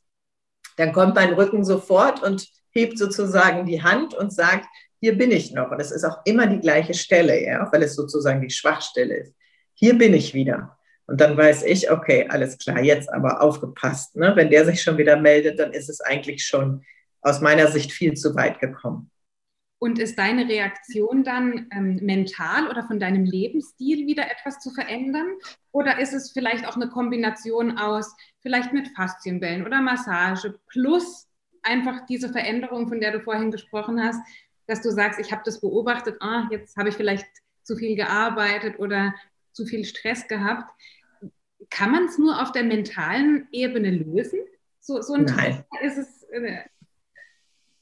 Speaker 3: Dann kommt mein Rücken sofort und hebt sozusagen die Hand und sagt, hier bin ich noch. Und es ist auch immer die gleiche Stelle, ja, weil es sozusagen die Schwachstelle ist. Hier bin ich wieder. Und dann weiß ich, okay, alles klar, jetzt aber aufgepasst. Ne? Wenn der sich schon wieder meldet, dann ist es eigentlich schon aus meiner Sicht viel zu weit gekommen.
Speaker 2: Und ist deine Reaktion dann ähm, mental oder von deinem Lebensstil wieder etwas zu verändern? Oder ist es vielleicht auch eine Kombination aus, vielleicht mit Faszienbällen oder Massage plus einfach diese Veränderung, von der du vorhin gesprochen hast, dass du sagst, ich habe das beobachtet, ah, jetzt habe ich vielleicht zu viel gearbeitet oder zu viel Stress gehabt kann man es nur auf der mentalen Ebene lösen?
Speaker 3: So, so ein Nein. ist es äh,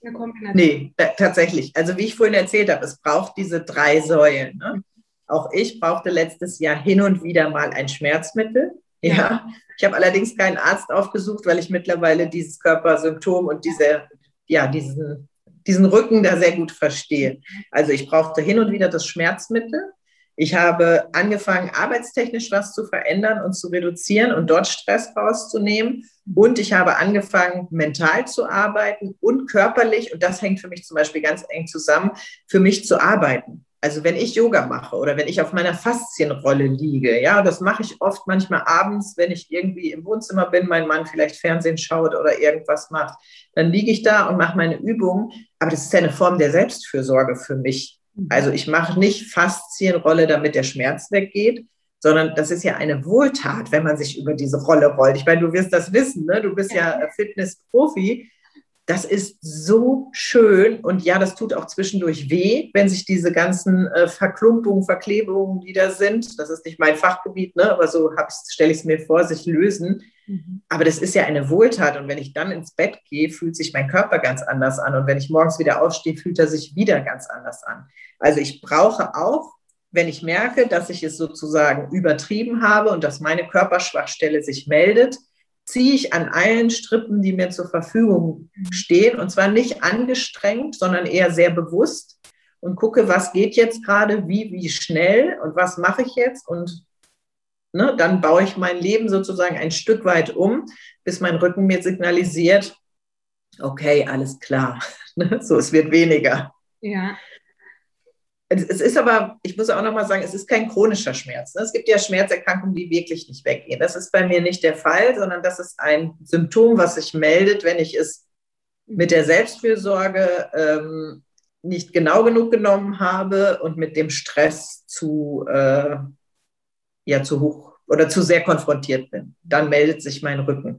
Speaker 3: eine Kombination. Nee, tatsächlich. Also wie ich vorhin erzählt habe, es braucht diese drei Säulen. Ne? Auch ich brauchte letztes Jahr hin und wieder mal ein Schmerzmittel. Ja. ja. Ich habe allerdings keinen Arzt aufgesucht, weil ich mittlerweile dieses Körpersymptom und diese, ja, diesen, diesen Rücken da sehr gut verstehe. Also ich brauchte hin und wieder das Schmerzmittel. Ich habe angefangen, arbeitstechnisch was zu verändern und zu reduzieren und dort Stress rauszunehmen. Und ich habe angefangen, mental zu arbeiten und körperlich, und das hängt für mich zum Beispiel ganz eng zusammen, für mich zu arbeiten. Also wenn ich Yoga mache oder wenn ich auf meiner Faszienrolle liege, ja, das mache ich oft manchmal abends, wenn ich irgendwie im Wohnzimmer bin, mein Mann vielleicht Fernsehen schaut oder irgendwas macht, dann liege ich da und mache meine Übungen. Aber das ist ja eine Form der Selbstfürsorge für mich. Also ich mache nicht Faszienrolle, damit der Schmerz weggeht, sondern das ist ja eine Wohltat, wenn man sich über diese Rolle rollt. Ich meine, du wirst das wissen, ne? du bist ja Fitnessprofi. Das ist so schön und ja, das tut auch zwischendurch weh, wenn sich diese ganzen äh, Verklumpungen, Verklebungen, die da sind, das ist nicht mein Fachgebiet, ne? aber so stelle ich es mir vor, sich lösen. Mhm. Aber das ist ja eine Wohltat und wenn ich dann ins Bett gehe, fühlt sich mein Körper ganz anders an und wenn ich morgens wieder aufstehe, fühlt er sich wieder ganz anders an. Also ich brauche auch, wenn ich merke, dass ich es sozusagen übertrieben habe und dass meine Körperschwachstelle sich meldet, ziehe ich an allen Strippen, die mir zur Verfügung stehen, und zwar nicht angestrengt, sondern eher sehr bewusst und gucke, was geht jetzt gerade, wie, wie schnell und was mache ich jetzt und ne, dann baue ich mein Leben sozusagen ein Stück weit um, bis mein Rücken mir signalisiert, okay, alles klar, so, es wird weniger.
Speaker 2: Ja.
Speaker 3: Es ist aber, ich muss auch nochmal sagen, es ist kein chronischer Schmerz. Ne? Es gibt ja Schmerzerkrankungen, die wirklich nicht weggehen. Das ist bei mir nicht der Fall, sondern das ist ein Symptom, was sich meldet, wenn ich es mit der Selbstfürsorge ähm, nicht genau genug genommen habe und mit dem Stress zu, äh, ja, zu hoch oder zu sehr konfrontiert bin. Dann meldet sich mein Rücken.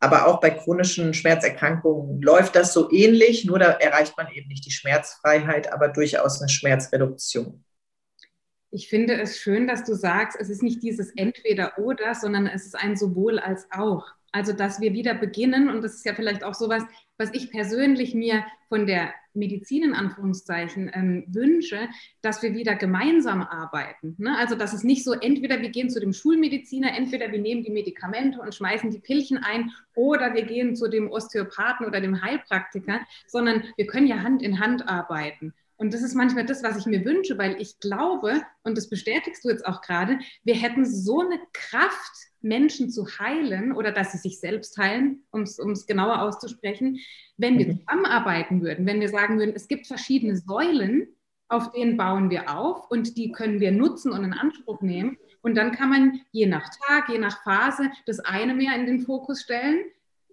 Speaker 3: Aber auch bei chronischen Schmerzerkrankungen läuft das so ähnlich, nur da erreicht man eben nicht die Schmerzfreiheit, aber durchaus eine Schmerzreduktion.
Speaker 2: Ich finde es schön, dass du sagst, es ist nicht dieses Entweder-Oder, sondern es ist ein sowohl als auch. Also, dass wir wieder beginnen, und das ist ja vielleicht auch sowas, was ich persönlich mir von der Medizin in Anführungszeichen ähm, wünsche, dass wir wieder gemeinsam arbeiten. Ne? Also, dass es nicht so, entweder wir gehen zu dem Schulmediziner, entweder wir nehmen die Medikamente und schmeißen die Pillchen ein oder wir gehen zu dem Osteopathen oder dem Heilpraktiker, sondern wir können ja Hand in Hand arbeiten. Und das ist manchmal das, was ich mir wünsche, weil ich glaube, und das bestätigst du jetzt auch gerade, wir hätten so eine Kraft, Menschen zu heilen oder dass sie sich selbst heilen, um es genauer auszusprechen, wenn wir mhm. zusammenarbeiten würden, wenn wir sagen würden, es gibt verschiedene Säulen, auf denen bauen wir auf und die können wir nutzen und in Anspruch nehmen. Und dann kann man je nach Tag, je nach Phase das eine mehr in den Fokus stellen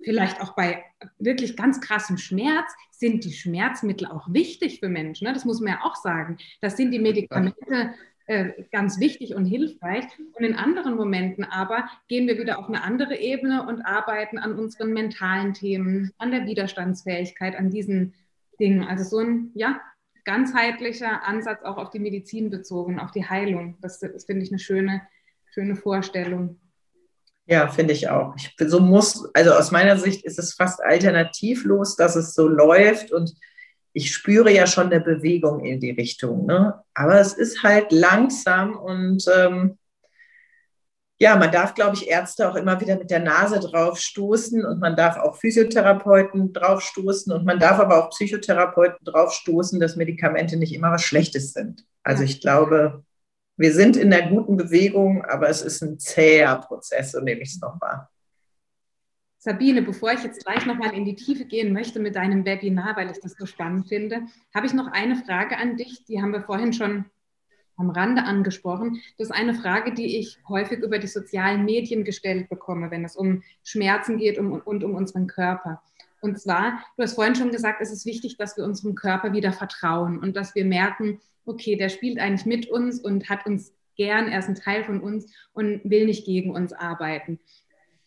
Speaker 2: vielleicht auch bei wirklich ganz krassem Schmerz, sind die Schmerzmittel auch wichtig für Menschen. Ne? Das muss man ja auch sagen. Das sind die Medikamente äh, ganz wichtig und hilfreich. Und in anderen Momenten aber gehen wir wieder auf eine andere Ebene und arbeiten an unseren mentalen Themen, an der Widerstandsfähigkeit, an diesen Dingen. Also so ein, ja, ganzheitlicher Ansatz auch auf die Medizin bezogen, auf die Heilung. Das, das finde ich eine schöne, schöne Vorstellung.
Speaker 3: Ja, finde ich auch. Ich, so muss, also aus meiner Sicht ist es fast alternativlos, dass es so läuft und ich spüre ja schon eine Bewegung in die Richtung. Ne? Aber es ist halt langsam und ähm, ja, man darf, glaube ich, Ärzte auch immer wieder mit der Nase drauf stoßen und man darf auch Physiotherapeuten drauf stoßen und man darf aber auch Psychotherapeuten drauf stoßen, dass Medikamente nicht immer was Schlechtes sind. Also ich glaube, wir sind in der guten Bewegung, aber es ist ein zäher Prozess, so nehme ich es noch wahr.
Speaker 2: Sabine, bevor ich jetzt gleich nochmal in die Tiefe gehen möchte mit deinem Webinar, weil ich das so spannend finde, habe ich noch eine Frage an dich. Die haben wir vorhin schon am Rande angesprochen. Das ist eine Frage, die ich häufig über die sozialen Medien gestellt bekomme, wenn es um Schmerzen geht und, um unseren Körper. Und zwar, du hast vorhin schon gesagt, es ist wichtig, dass wir unserem Körper wieder vertrauen und dass wir merken, okay, der spielt eigentlich mit uns und hat uns gern, er ist ein Teil von uns und will nicht gegen uns arbeiten.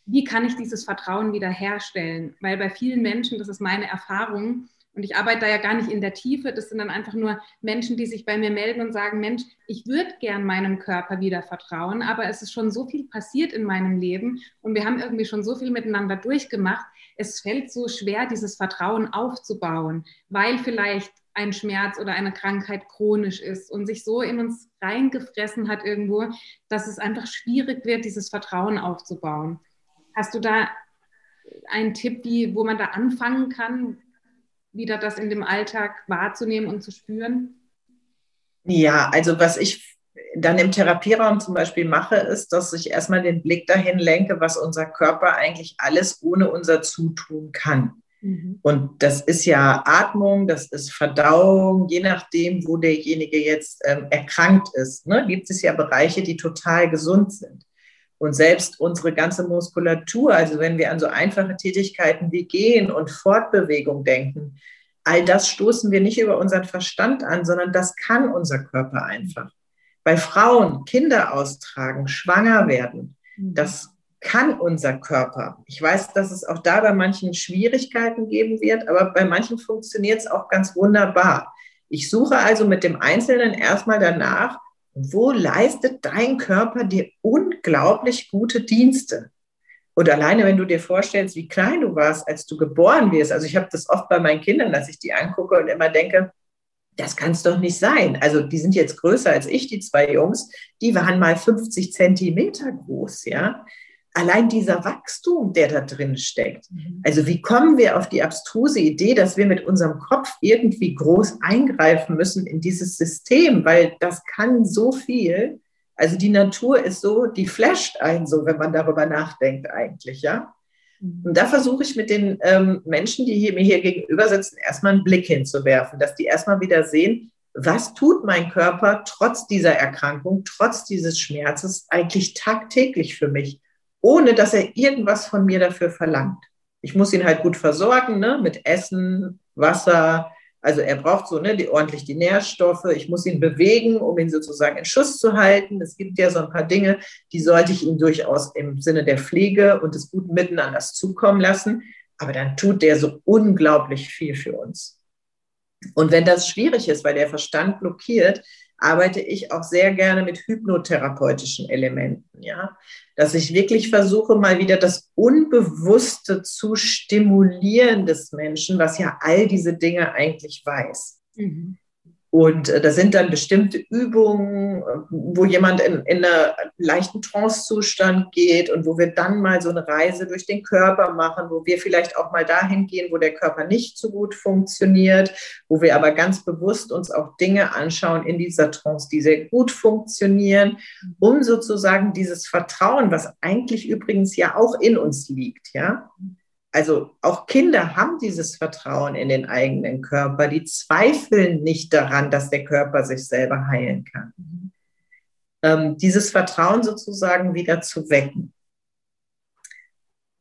Speaker 2: Wie kann ich dieses Vertrauen wieder herstellen? Weil bei vielen Menschen, das ist meine Erfahrung, und ich arbeite da ja gar nicht in der Tiefe. Das sind dann einfach nur Menschen, die sich bei mir melden und sagen, Mensch, ich würde gern meinem Körper wieder vertrauen, aber es ist schon so viel passiert in meinem Leben und wir haben irgendwie schon so viel miteinander durchgemacht. Es fällt so schwer, dieses Vertrauen aufzubauen, weil vielleicht ein Schmerz oder eine Krankheit chronisch ist und sich so in uns reingefressen hat irgendwo, dass es einfach schwierig wird, dieses Vertrauen aufzubauen. Hast du da einen Tipp, wie, wo man da anfangen kann, wieder das in dem Alltag wahrzunehmen und zu spüren?
Speaker 3: Ja, also was ich dann im Therapieraum zum Beispiel mache, ist, dass ich erstmal den Blick dahin lenke, was unser Körper eigentlich alles ohne unser Zutun kann. Mhm. Und das ist ja Atmung, das ist Verdauung, je nachdem, wo derjenige jetzt ähm, erkrankt ist. Ne, gibt es ja Bereiche, die total gesund sind. Und selbst unsere ganze Muskulatur, also wenn wir an so einfache Tätigkeiten wie Gehen und Fortbewegung denken, all das stoßen wir nicht über unseren Verstand an, sondern das kann unser Körper einfach. Bei Frauen Kinder austragen, schwanger werden, mhm. das kann unser Körper. Ich weiß, dass es auch da bei manchen Schwierigkeiten geben wird, aber bei manchen funktioniert es auch ganz wunderbar. Ich suche also mit dem Einzelnen erstmal danach, wo leistet dein Körper dir unglaublich gute Dienste? Und alleine, wenn du dir vorstellst, wie klein du warst, als du geboren wirst, also ich habe das oft bei meinen Kindern, dass ich die angucke und immer denke, das kann es doch nicht sein. Also die sind jetzt größer als ich, die zwei Jungs, die waren mal 50 Zentimeter groß, ja allein dieser Wachstum, der da drin steckt. Mhm. Also wie kommen wir auf die abstruse Idee, dass wir mit unserem Kopf irgendwie groß eingreifen müssen in dieses System, weil das kann so viel. Also die Natur ist so, die flasht einen so, wenn man darüber nachdenkt eigentlich, ja. Mhm. Und da versuche ich mit den ähm, Menschen, die hier, mir hier gegenüber sitzen, erstmal einen Blick hinzuwerfen, dass die erstmal wieder sehen, was tut mein Körper trotz dieser Erkrankung, trotz dieses Schmerzes eigentlich tagtäglich für mich? Ohne dass er irgendwas von mir dafür verlangt. Ich muss ihn halt gut versorgen, ne, mit Essen, Wasser. Also er braucht so ne, die, ordentlich die Nährstoffe. Ich muss ihn bewegen, um ihn sozusagen in Schuss zu halten. Es gibt ja so ein paar Dinge, die sollte ich ihm durchaus im Sinne der Pflege und des guten Miteinanders zukommen lassen. Aber dann tut der so unglaublich viel für uns. Und wenn das schwierig ist, weil der Verstand blockiert, arbeite ich auch sehr gerne mit hypnotherapeutischen Elementen, ja, dass ich wirklich versuche, mal wieder das Unbewusste zu stimulieren des Menschen, was ja all diese Dinge eigentlich weiß. Mhm. Und äh, da sind dann bestimmte Übungen, wo jemand in, in einen leichten Trance-Zustand geht und wo wir dann mal so eine Reise durch den Körper machen, wo wir vielleicht auch mal dahin gehen, wo der Körper nicht so gut funktioniert, wo wir aber ganz bewusst uns auch Dinge anschauen in dieser Trance, die sehr gut funktionieren, um sozusagen dieses Vertrauen, was eigentlich übrigens ja auch in uns liegt, ja, also auch Kinder haben dieses Vertrauen in den eigenen Körper. Die zweifeln nicht daran, dass der Körper sich selber heilen kann. Ähm, dieses Vertrauen sozusagen wieder zu wecken.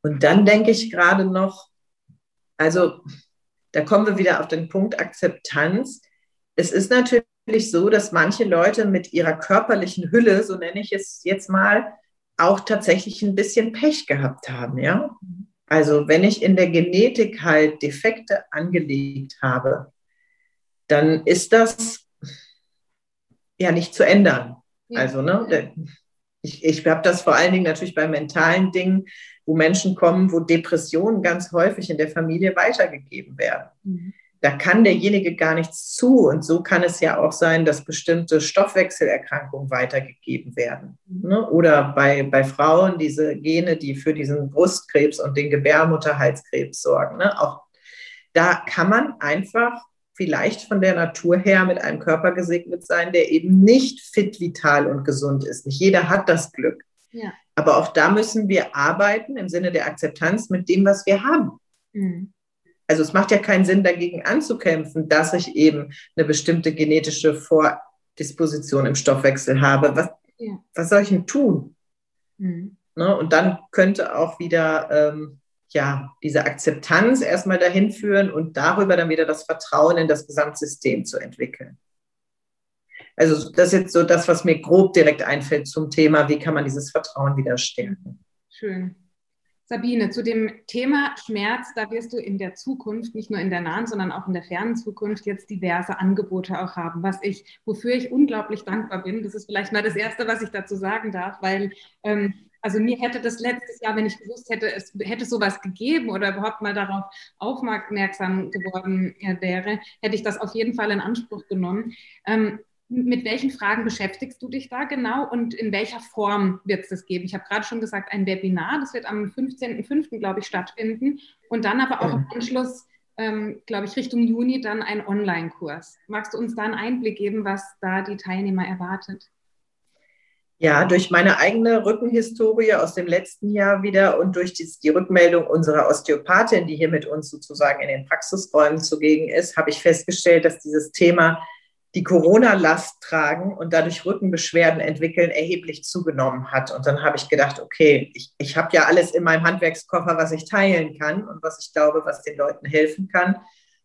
Speaker 3: Und dann denke ich gerade noch, also da kommen wir wieder auf den Punkt Akzeptanz. Es ist natürlich so, dass manche Leute mit ihrer körperlichen Hülle, so nenne ich es jetzt mal, auch tatsächlich ein bisschen Pech gehabt haben, ja. Also wenn ich in der Genetik halt Defekte angelegt habe, dann ist das ja nicht zu ändern. Ja. Also, ne, ich, ich habe das vor allen Dingen natürlich bei mentalen Dingen, wo Menschen kommen, wo Depressionen ganz häufig in der Familie weitergegeben werden. Mhm. Da kann derjenige gar nichts zu. Und so kann es ja auch sein, dass bestimmte Stoffwechselerkrankungen weitergegeben werden. Mhm. Ne? Oder bei, bei Frauen diese Gene, die für diesen Brustkrebs und den Gebärmutterhalskrebs sorgen. Ne? Auch da kann man einfach vielleicht von der Natur her mit einem Körper gesegnet sein, der eben nicht fit, vital und gesund ist. Nicht jeder hat das Glück. Ja. Aber auch da müssen wir arbeiten im Sinne der Akzeptanz mit dem, was wir haben. Mhm. Also es macht ja keinen Sinn, dagegen anzukämpfen, dass ich eben eine bestimmte genetische Vordisposition im Stoffwechsel habe. Was, ja. was soll ich denn tun? Mhm. Ne? Und dann könnte auch wieder ähm, ja, diese Akzeptanz erstmal dahin führen und darüber dann wieder das Vertrauen in das Gesamtsystem zu entwickeln. Also das ist jetzt so das, was mir grob direkt einfällt zum Thema, wie kann man dieses Vertrauen wieder stärken.
Speaker 2: Schön. Sabine, zu dem Thema Schmerz, da wirst du in der Zukunft, nicht nur in der nahen, sondern auch in der fernen Zukunft jetzt diverse Angebote auch haben, was ich, wofür ich unglaublich dankbar bin. Das ist vielleicht mal das Erste, was ich dazu sagen darf, weil ähm, also mir hätte das letztes Jahr, wenn ich gewusst hätte, es hätte sowas gegeben oder überhaupt mal darauf aufmerksam geworden äh, wäre, hätte ich das auf jeden Fall in Anspruch genommen. Ähm, mit welchen Fragen beschäftigst du dich da genau und in welcher Form wird es das geben? Ich habe gerade schon gesagt, ein Webinar, das wird am 15.05. glaube ich stattfinden und dann aber auch im Anschluss, ähm, glaube ich, Richtung Juni dann ein Online-Kurs. Magst du uns da einen Einblick geben, was da die Teilnehmer erwartet?
Speaker 3: Ja, durch meine eigene Rückenhistorie aus dem letzten Jahr wieder und durch die, die, Rückmeldung unserer Osteopathin, die hier mit uns sozusagen in den Praxisräumen zugegen ist, habe ich festgestellt, dass dieses Thema die Corona-Last tragen und dadurch Rückenbeschwerden entwickeln, erheblich zugenommen hat. Und dann habe ich gedacht, okay, ich, ich habe ja alles in meinem Handwerkskoffer, was ich teilen kann und was ich glaube, was den Leuten helfen kann.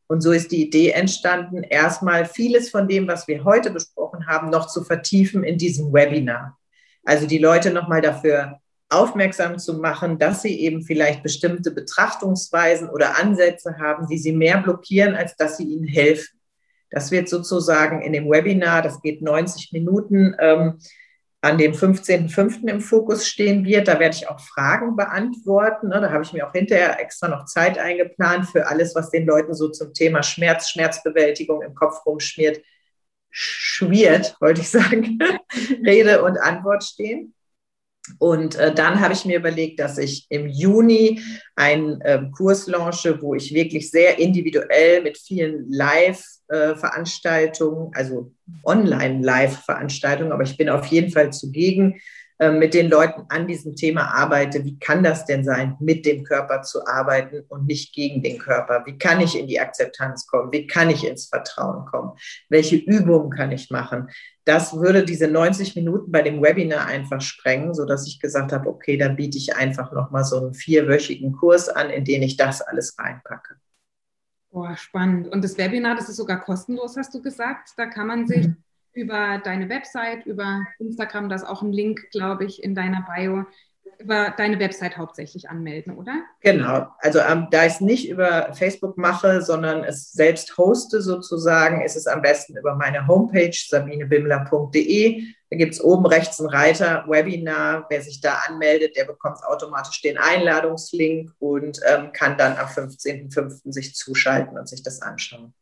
Speaker 3: Und so ist die Idee entstanden, erstmal vieles von dem, was wir heute besprochen haben, noch zu vertiefen in diesem Webinar. Also die Leute nochmal dafür aufmerksam zu machen, dass sie eben vielleicht bestimmte Betrachtungsweisen oder Ansätze haben, die sie mehr blockieren, als dass sie ihnen helfen. Das wird sozusagen in dem Webinar, das geht 90 Minuten, ähm, an dem 15.05. im Fokus stehen wird. Da werde ich auch Fragen beantworten. Ne? Da habe ich mir auch hinterher extra noch Zeit eingeplant für alles, was den Leuten so zum Thema Schmerz, Schmerzbewältigung im Kopf rumschmiert, schwirrt, wollte ich sagen, Rede und Antwort stehen. Und äh, dann habe ich mir überlegt, dass ich im Juni einen äh, Kurs launche, wo ich wirklich sehr individuell mit vielen Live-Veranstaltungen, äh, also Online-Live-Veranstaltungen, aber ich bin auf jeden Fall zugegen, mit den Leuten an diesem Thema arbeite. Wie kann das denn sein, mit dem Körper zu arbeiten und nicht gegen den Körper? Wie kann ich in die Akzeptanz kommen? Wie kann ich ins Vertrauen kommen? Welche Übungen kann ich machen? Das würde diese 90 Minuten bei dem Webinar einfach sprengen, sodass ich gesagt habe, okay, dann biete ich einfach nochmal so einen vierwöchigen Kurs an, in den ich das alles reinpacke.
Speaker 2: Boah, spannend. Und das Webinar, das ist sogar kostenlos, hast du gesagt. Da kann man sich mhm über deine Website, über Instagram, da ist auch ein Link, glaube ich, in deiner Bio, über deine Website hauptsächlich anmelden, oder?
Speaker 3: Genau. Also ähm, da ich es nicht über Facebook mache, sondern es selbst hoste sozusagen, ist es am besten über meine Homepage sabinebimler.de. Da gibt es oben rechts einen Reiter Webinar. Wer sich da anmeldet, der bekommt automatisch den Einladungslink und ähm, kann dann am 15.05. sich zuschalten und sich das anschauen.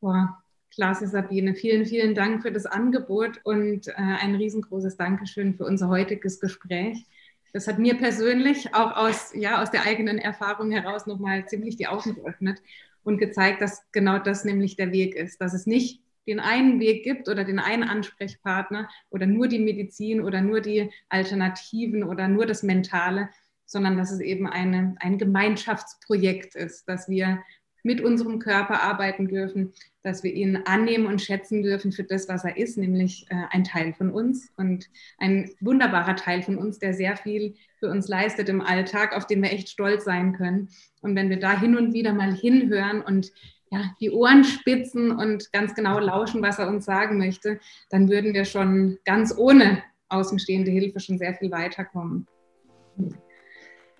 Speaker 2: Boah, Klasse, Sabine. Vielen, vielen Dank für das Angebot und äh, ein riesengroßes Dankeschön für unser heutiges Gespräch. Das hat mir persönlich auch aus, ja, aus der eigenen Erfahrung heraus nochmal ziemlich die Augen geöffnet und gezeigt, dass genau das nämlich der Weg ist, dass es nicht den einen Weg gibt oder den einen Ansprechpartner oder nur die Medizin oder nur die Alternativen oder nur das Mentale, sondern dass es eben eine, ein Gemeinschaftsprojekt ist, dass wir mit unserem Körper arbeiten dürfen, dass wir ihn annehmen und schätzen dürfen für das, was er ist, nämlich äh, ein Teil von uns und ein wunderbarer Teil von uns, der sehr viel für uns leistet im Alltag, auf den wir echt stolz sein können. Und wenn wir da hin und wieder mal hinhören und ja, die Ohren spitzen und ganz genau lauschen, was er uns sagen möchte, dann würden wir schon ganz ohne außenstehende Hilfe schon sehr viel weiterkommen.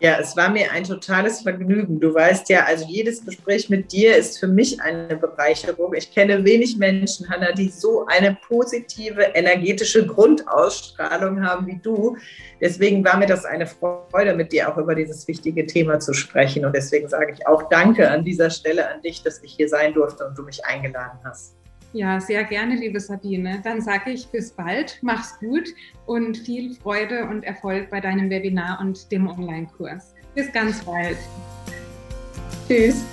Speaker 3: Ja, es war mir ein totales Vergnügen. Du weißt ja, also jedes Gespräch mit dir ist für mich eine Bereicherung. Ich kenne wenig Menschen, Hanna, die so eine positive, energetische Grundausstrahlung haben wie du. Deswegen war mir das eine Freude, mit dir auch über dieses wichtige Thema zu sprechen. Und deswegen sage ich auch Danke an dieser Stelle an dich, dass ich hier sein durfte und du mich eingeladen hast.
Speaker 2: Ja, sehr gerne, liebe Sabine. Dann sage ich bis bald, mach's gut und viel Freude und Erfolg bei deinem Webinar und dem Online-Kurs. Bis ganz bald.
Speaker 3: Tschüss.